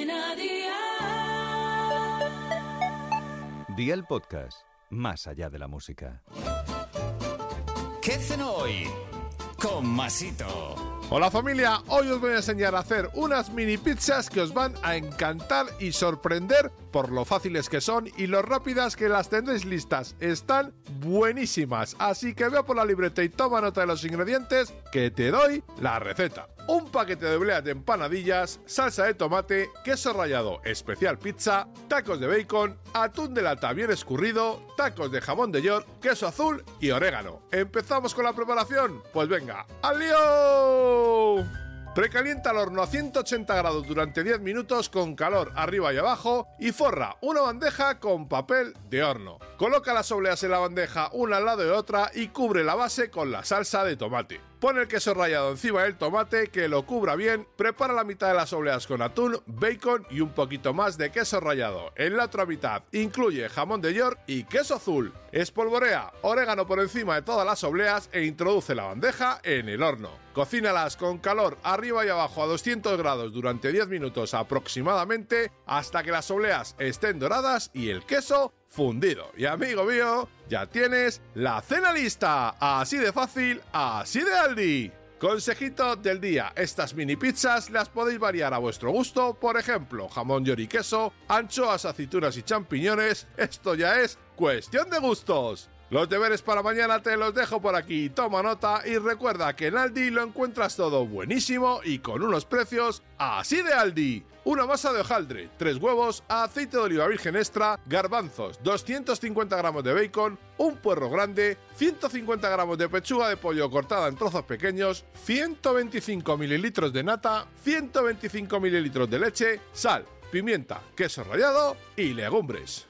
Cadena Dial. Día el podcast, más allá de la música. ¿Qué cenó hoy? Con Masito. Hola familia, hoy os voy a enseñar a hacer unas mini pizzas que os van a encantar y sorprender por lo fáciles que son y lo rápidas que las tendréis listas. Están buenísimas, así que veo por la libreta y toma nota de los ingredientes que te doy la receta. Un paquete de obleas de empanadillas, salsa de tomate, queso rallado especial pizza, tacos de bacon, atún de lata bien escurrido, tacos de jamón de york, queso azul y orégano. ¿Empezamos con la preparación? Pues venga, ¡al lío! Precalienta el horno a 180 grados durante 10 minutos con calor arriba y abajo y forra una bandeja con papel de horno. Coloca las obleas en la bandeja una al lado de otra y cubre la base con la salsa de tomate. Pon el queso rallado encima del tomate que lo cubra bien, prepara la mitad de las obleas con atún, bacon y un poquito más de queso rallado. En la otra mitad incluye jamón de york y queso azul. Espolvorea orégano por encima de todas las obleas e introduce la bandeja en el horno. Cocínalas con calor arriba y abajo a 200 grados durante 10 minutos aproximadamente hasta que las obleas estén doradas y el queso fundido. Y amigo mío, ya tienes la cena lista. Así de fácil, así de Aldi. Consejito del día, estas mini pizzas las podéis variar a vuestro gusto, por ejemplo, jamón y queso, anchoas, aceitunas y champiñones, esto ya es cuestión de gustos. Los deberes para mañana te los dejo por aquí, toma nota y recuerda que en Aldi lo encuentras todo buenísimo y con unos precios así de Aldi. Una masa de hojaldre, tres huevos, aceite de oliva virgen extra, garbanzos, 250 gramos de bacon, un puerro grande, 150 gramos de pechuga de pollo cortada en trozos pequeños, 125 mililitros de nata, 125 mililitros de leche, sal, pimienta, queso rallado y legumbres.